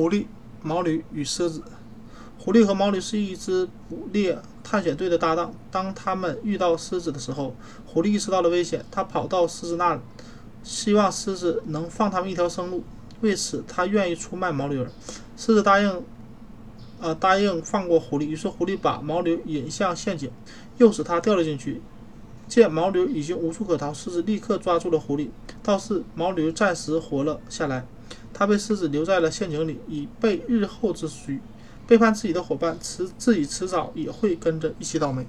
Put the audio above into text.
狐狸、毛驴与狮子。狐狸和毛驴是一支捕猎探险队的搭档。当他们遇到狮子的时候，狐狸意识到了危险，他跑到狮子那里，希望狮子能放他们一条生路。为此，他愿意出卖毛驴儿。狮子答应，呃，答应放过狐狸。于是，狐狸把毛驴引向陷阱，诱使它掉了进去。见毛驴已经无处可逃，狮子立刻抓住了狐狸。倒是毛驴暂时活了下来，他被狮子留在了陷阱里，以备日后之需。背叛自己的伙伴，迟自己迟早也会跟着一起倒霉。